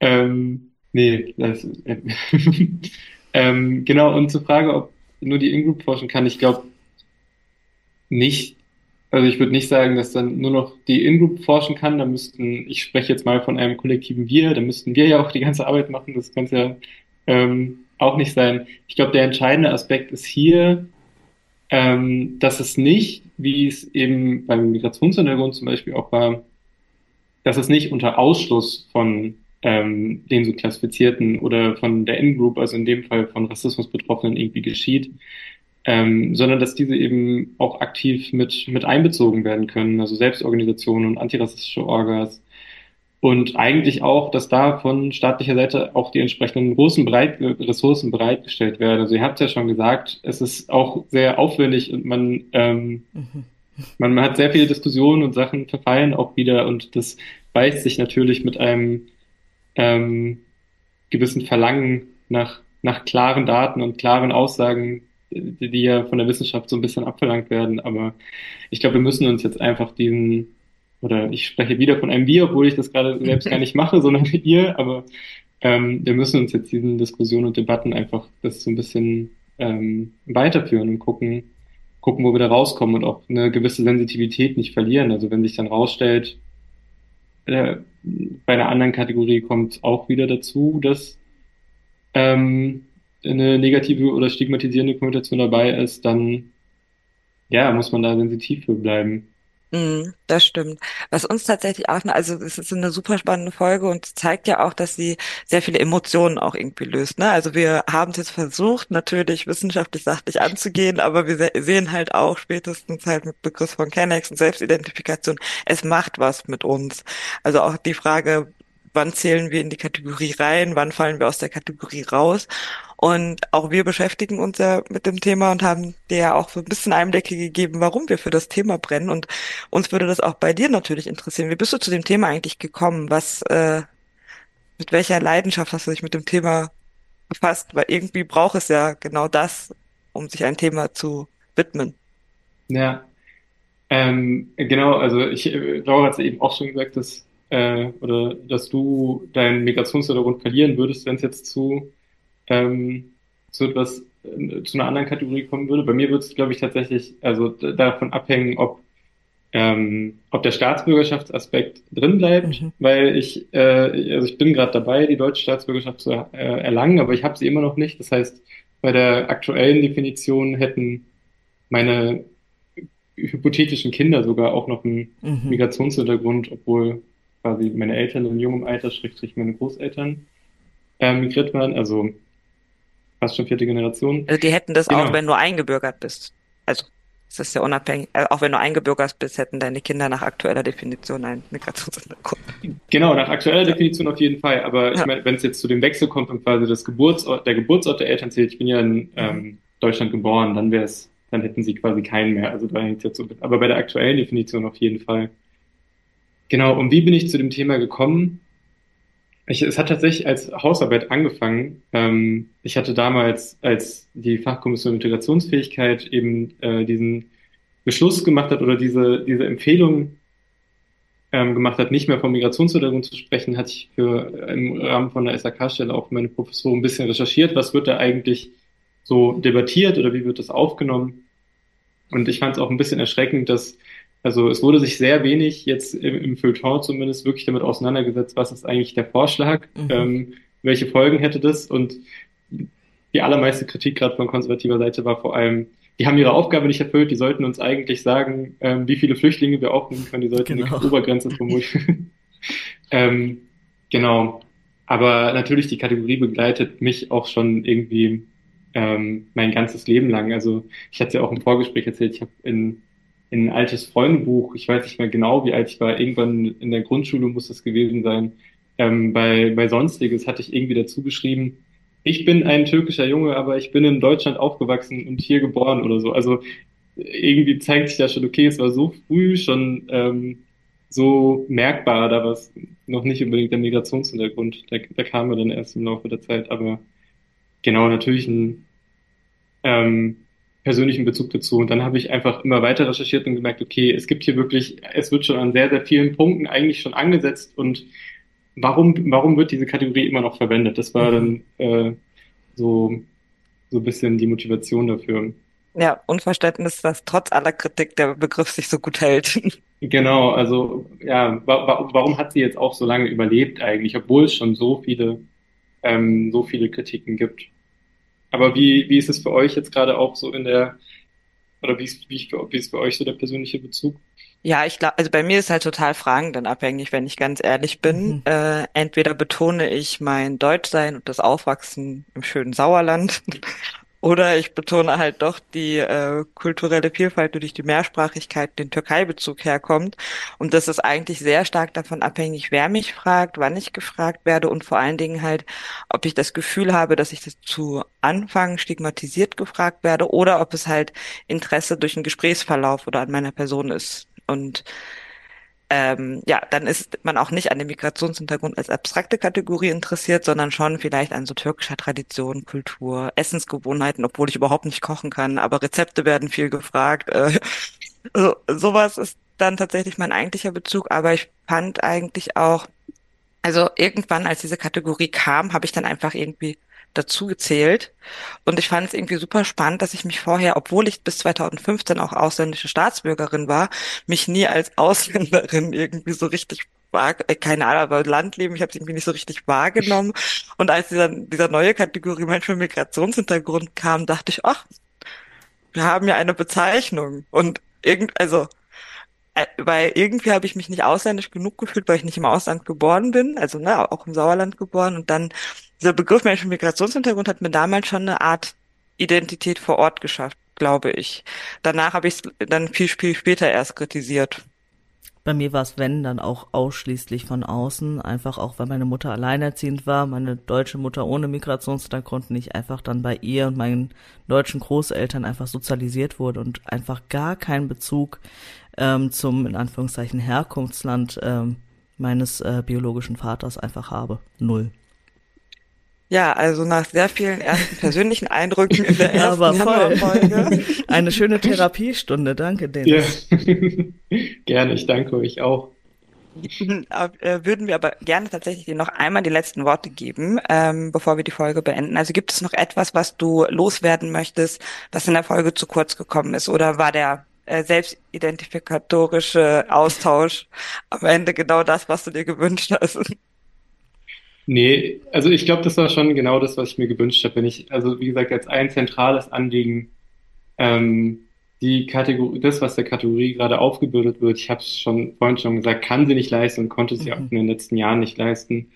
S1: ähm, nee, das, äh, ähm, genau, und zur Frage, ob nur die In-Group forschen kann, ich glaube nicht, also ich würde nicht sagen, dass dann nur noch die In-Group forschen kann. Da müssten, ich spreche jetzt mal von einem kollektiven Wir, da müssten wir ja auch die ganze Arbeit machen. Das kann es ja ähm, auch nicht sein. Ich glaube, der entscheidende Aspekt ist hier, ähm, dass es nicht, wie es eben beim Migrationshintergrund zum Beispiel auch war, dass es nicht unter Ausschluss von ähm, den so klassifizierten oder von der In-Group, also in dem Fall von Rassismusbetroffenen irgendwie geschieht, ähm, sondern dass diese eben auch aktiv mit, mit einbezogen werden können, also Selbstorganisationen und antirassistische Orgas. Und eigentlich auch, dass da von staatlicher Seite auch die entsprechenden großen Bereit Ressourcen bereitgestellt werden. Also ihr habt ja schon gesagt, es ist auch sehr aufwendig und man, ähm, mhm. man, man hat sehr viele Diskussionen und Sachen verfallen auch wieder und das beißt sich natürlich mit einem ähm, gewissen Verlangen nach, nach klaren Daten und klaren Aussagen die, die ja von der Wissenschaft so ein bisschen abverlangt werden. Aber ich glaube, wir müssen uns jetzt einfach diesen, oder ich spreche wieder von einem Wir, obwohl ich das gerade selbst gar nicht mache, sondern ihr, aber ähm, wir müssen uns jetzt diesen Diskussionen und Debatten einfach das so ein bisschen ähm, weiterführen und gucken, gucken, wo wir da rauskommen und auch eine gewisse Sensitivität nicht verlieren. Also wenn sich dann rausstellt, äh, bei einer anderen Kategorie kommt auch wieder dazu, dass ähm, eine negative oder stigmatisierende Konnotation dabei ist, dann ja, muss man da sensitiv für bleiben.
S3: Mm, das stimmt. Was uns tatsächlich auch, also es ist eine super spannende Folge und zeigt ja auch, dass sie sehr viele Emotionen auch irgendwie löst. Ne? Also wir haben es jetzt versucht, natürlich wissenschaftlich sachlich anzugehen, aber wir se sehen halt auch spätestens halt mit Begriff von Kennex und Selbstidentifikation, es macht was mit uns. Also auch die Frage, wann zählen wir in die Kategorie rein, wann fallen wir aus der Kategorie raus. Und auch wir beschäftigen uns ja mit dem Thema und haben dir ja auch so ein bisschen Einblicke gegeben, warum wir für das Thema brennen. Und uns würde das auch bei dir natürlich interessieren. Wie bist du zu dem Thema eigentlich gekommen? Was, äh, mit welcher Leidenschaft hast du dich mit dem Thema befasst? Weil irgendwie braucht es ja genau das, um sich ein Thema zu widmen.
S1: Ja, ähm, genau, also ich, äh, Laura hat es eben auch schon gesagt, dass, äh, oder dass du deinen Migrationshintergrund verlieren würdest, wenn es jetzt zu ähm, zu etwas, äh, zu einer anderen Kategorie kommen würde. Bei mir würde es, glaube ich, tatsächlich also davon abhängen, ob ähm, ob der Staatsbürgerschaftsaspekt drin bleibt,
S2: Mhm.
S1: weil ich, äh, also ich bin gerade dabei, die deutsche Staatsbürgerschaft zu äh, erlangen, aber ich habe sie immer noch nicht. Das heißt, bei der aktuellen Definition hätten meine hypothetischen Kinder sogar auch noch einen
S2: Mhm.
S1: Migrationshintergrund, obwohl quasi meine Eltern in jungem Alter, schrägstrich meine Großeltern, äh, migriert waren. Also fast schon vierte Generation.
S3: Also die hätten das auch,
S1: Genau.
S3: wenn du eingebürgert bist. Also es ist ja unabhängig, äh, auch wenn du eingebürgert bist, hätten deine Kinder nach aktueller Definition einen Migrationshintergrund.
S1: Genau, nach aktueller Definition auf jeden Fall. Aber ich
S3: Ja.
S1: meine, wenn es jetzt zu dem Wechsel kommt und quasi das Geburtsort, der Geburtsort der Eltern zählt, ich bin ja in ähm, Deutschland geboren, dann wäre es, dann hätten sie quasi keinen mehr. Also da hängt jetzt so. Aber bei der aktuellen Definition auf jeden Fall. Genau, und wie bin ich zu dem Thema gekommen? Ich, es hat tatsächlich als Hausarbeit angefangen. Ähm, ich hatte damals, als die Fachkommission Integrationsfähigkeit eben äh, diesen Beschluss gemacht hat oder diese, diese Empfehlung ähm, gemacht hat, nicht mehr vom Migrationshintergrund zu sprechen, hatte ich für im Rahmen von der SAK-Stelle auch meine Professur ein bisschen recherchiert, was wird da eigentlich so debattiert oder wie wird das aufgenommen. Und ich fand es auch ein bisschen erschreckend, dass, also es wurde sich sehr wenig jetzt im, im Feuilleton zumindest wirklich damit auseinandergesetzt, was ist eigentlich der Vorschlag,
S2: Mhm.
S1: ähm, welche Folgen hätte das und die allermeiste Kritik gerade von konservativer Seite war vor allem, die haben ihre Aufgabe nicht erfüllt, die sollten uns eigentlich sagen, ähm, wie viele Flüchtlinge wir aufnehmen können, die sollten
S2: Genau.
S1: eine Obergrenze formulieren. ähm, genau. Aber natürlich, die Kategorie begleitet mich auch schon irgendwie ähm, mein ganzes Leben lang. Also ich hatte ja auch im Vorgespräch erzählt, ich habe in, in ein altes Freundebuch, ich weiß nicht mehr genau, wie alt ich war, irgendwann in der Grundschule muss das gewesen sein, ähm, bei, bei Sonstiges hatte ich irgendwie dazu geschrieben, ich bin ein türkischer Junge, aber ich bin in Deutschland aufgewachsen und hier geboren oder so. Also irgendwie zeigt sich da schon, okay, es war so früh schon ähm, so merkbar, da war es noch nicht unbedingt der Migrationshintergrund. Da, da kam er dann erst im Laufe der Zeit, aber genau, natürlich einen ähm, persönlichen Bezug dazu. Und dann habe ich einfach immer weiter recherchiert und gemerkt, okay, es gibt hier wirklich, es wird schon an sehr, sehr vielen Punkten eigentlich schon angesetzt und warum, warum wird diese Kategorie immer noch verwendet? Das war dann äh, so, so ein bisschen die Motivation dafür.
S3: Ja, Unverständnis, dass trotz aller Kritik der Begriff sich so gut hält.
S1: Genau, also ja, wa wa warum hat sie jetzt auch so lange überlebt eigentlich, obwohl es schon so viele, ähm, so viele Kritiken gibt? Aber wie, wie ist es für euch jetzt gerade auch so in der, oder wie ist, wie, ist für, wie ist für euch so der persönliche Bezug?
S3: Ja, ich glaube, also bei mir ist halt total Fragen dann abhängig, wenn ich ganz ehrlich bin.
S2: Mhm.
S3: Äh, entweder betone ich mein Deutschsein und das Aufwachsen im schönen Sauerland, oder ich betone halt doch die äh, kulturelle Vielfalt, die durch die Mehrsprachigkeit, den Türkei-Bezug herkommt. Und das ist eigentlich sehr stark davon abhängig, wer mich fragt, wann ich gefragt werde und vor allen Dingen halt, ob ich das Gefühl habe, dass ich das zu Anfang stigmatisiert gefragt werde oder ob es halt Interesse durch einen Gesprächsverlauf oder an meiner Person ist. Und ähm, ja, dann ist man auch nicht an dem Migrationshintergrund als abstrakte Kategorie interessiert, sondern schon vielleicht an so türkischer Tradition, Kultur, Essensgewohnheiten, obwohl ich überhaupt nicht kochen kann, aber Rezepte werden viel gefragt. Äh, so, sowas ist dann tatsächlich mein eigentlicher Bezug, aber ich fand eigentlich auch, also irgendwann, als diese Kategorie kam, habe ich dann einfach irgendwie dazu gezählt. Und ich fand es irgendwie super spannend, dass ich mich vorher, obwohl ich bis 2015 auch ausländische Staatsbürgerin war, mich nie als Ausländerin irgendwie so richtig äh, keine Ahnung, aber Landleben, ich habe es irgendwie nicht so richtig wahrgenommen. Und als dieser, dieser neue Kategorie Mensch mit Migrationshintergrund kam, dachte ich, ach, wir haben ja eine Bezeichnung. Und irgend, also weil irgendwie habe ich mich nicht ausländisch genug gefühlt, weil ich nicht im Ausland geboren bin, also ne, auch im Sauerland geboren. Und dann dieser Begriff Menschen Migrationshintergrund hat mir damals schon eine Art Identität vor Ort geschafft, glaube ich. Danach habe ich es dann viel, viel später erst kritisiert.
S2: Bei mir war es, wenn, dann auch ausschließlich von außen, einfach auch, weil meine Mutter alleinerziehend war, meine deutsche Mutter ohne Migrationshintergrund nicht einfach dann bei ihr und meinen deutschen Großeltern einfach sozialisiert wurde und einfach gar keinen Bezug ähm, zum, in Anführungszeichen, Herkunftsland ähm, meines äh, biologischen Vaters einfach habe. Null.
S3: Ja, also nach sehr vielen ersten persönlichen Eindrücken in der ersten ja, Januarfolge.
S2: Eine schöne Therapiestunde, danke Dennis.
S1: Ja. gerne, ich danke euch auch.
S3: Äh, würden wir aber gerne tatsächlich dir noch einmal die letzten Worte geben, ähm, bevor wir die Folge beenden. Also gibt es noch etwas, was du loswerden möchtest, was in der Folge zu kurz gekommen ist? Oder war der äh, selbstidentifikatorische Austausch am Ende genau das, was du dir gewünscht hast?
S1: Nee, also ich glaube, das war schon genau das, was ich mir gewünscht habe. Wenn ich, also wie gesagt, als ein zentrales Anliegen ähm, die Kategorie, das, was der Kategorie gerade aufgebürdet wird, ich habe es schon vorhin schon gesagt, kann sie nicht leisten und konnte sie mhm. auch in den letzten Jahren nicht leisten.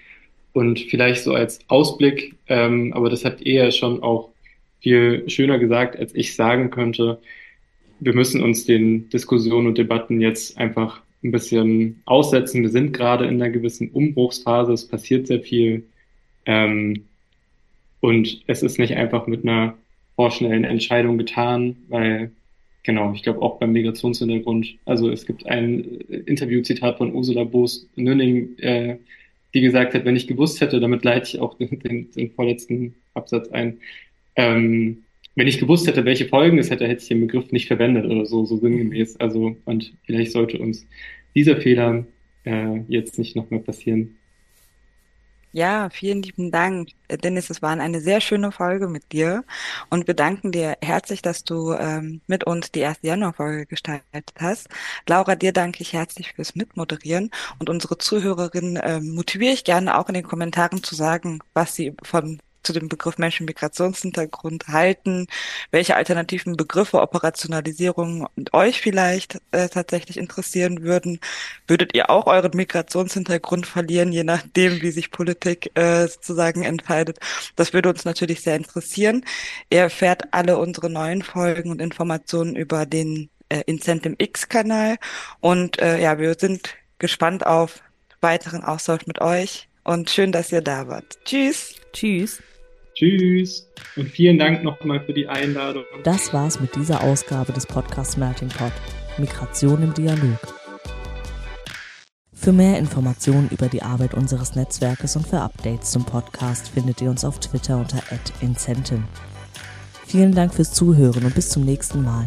S1: Und vielleicht so als Ausblick, ähm, aber das hat er schon auch viel schöner gesagt, als ich sagen könnte, wir müssen uns den Diskussionen und Debatten jetzt einfach ein bisschen aussetzen. Wir sind gerade in einer gewissen Umbruchsphase, es passiert sehr viel. Ähm, und es ist nicht einfach mit einer vorschnellen Entscheidung getan, weil, genau, ich glaube auch beim Migrationshintergrund, also es gibt ein Interviewzitat von Ursula Boos Nünning, äh, die gesagt hat, wenn ich gewusst hätte, damit leite ich auch den, den, den vorletzten Absatz ein, ähm, wenn ich gewusst hätte, welche Folgen es hätte, hätte ich den Begriff nicht verwendet oder so, so sinngemäß. Also, und vielleicht sollte uns dieser Fehler äh, jetzt nicht nochmal passieren.
S3: Ja, vielen lieben Dank, Dennis. Es war eine sehr schöne Folge mit dir und wir danken dir herzlich, dass du ähm, mit uns die erste Januarfolge gestaltet hast. Laura, dir danke ich herzlich fürs Mitmoderieren und unsere Zuhörerinnen ähm, motiviere ich gerne auch in den Kommentaren zu sagen, was sie von zu dem Begriff Menschen Migrationshintergrund halten, welche alternativen Begriffe, Operationalisierungen euch vielleicht äh, tatsächlich interessieren würden. Würdet ihr auch euren Migrationshintergrund verlieren, je nachdem, wie sich Politik äh, sozusagen entscheidet? Das würde uns natürlich sehr interessieren. Ihr erfährt alle unsere neuen Folgen und Informationen über den äh, Incentive X-Kanal. Und äh, ja, wir sind gespannt auf weiteren Austausch mit euch und schön, dass ihr da wart. Tschüss.
S2: Tschüss.
S1: Tschüss und vielen Dank nochmal für die Einladung.
S2: Das war's mit dieser Ausgabe des Podcasts Melting Pot. Migration im Dialog. Für mehr Informationen über die Arbeit unseres Netzwerkes und für Updates zum Podcast findet ihr uns auf Twitter unter @incenten. Vielen Dank fürs Zuhören und bis zum nächsten Mal.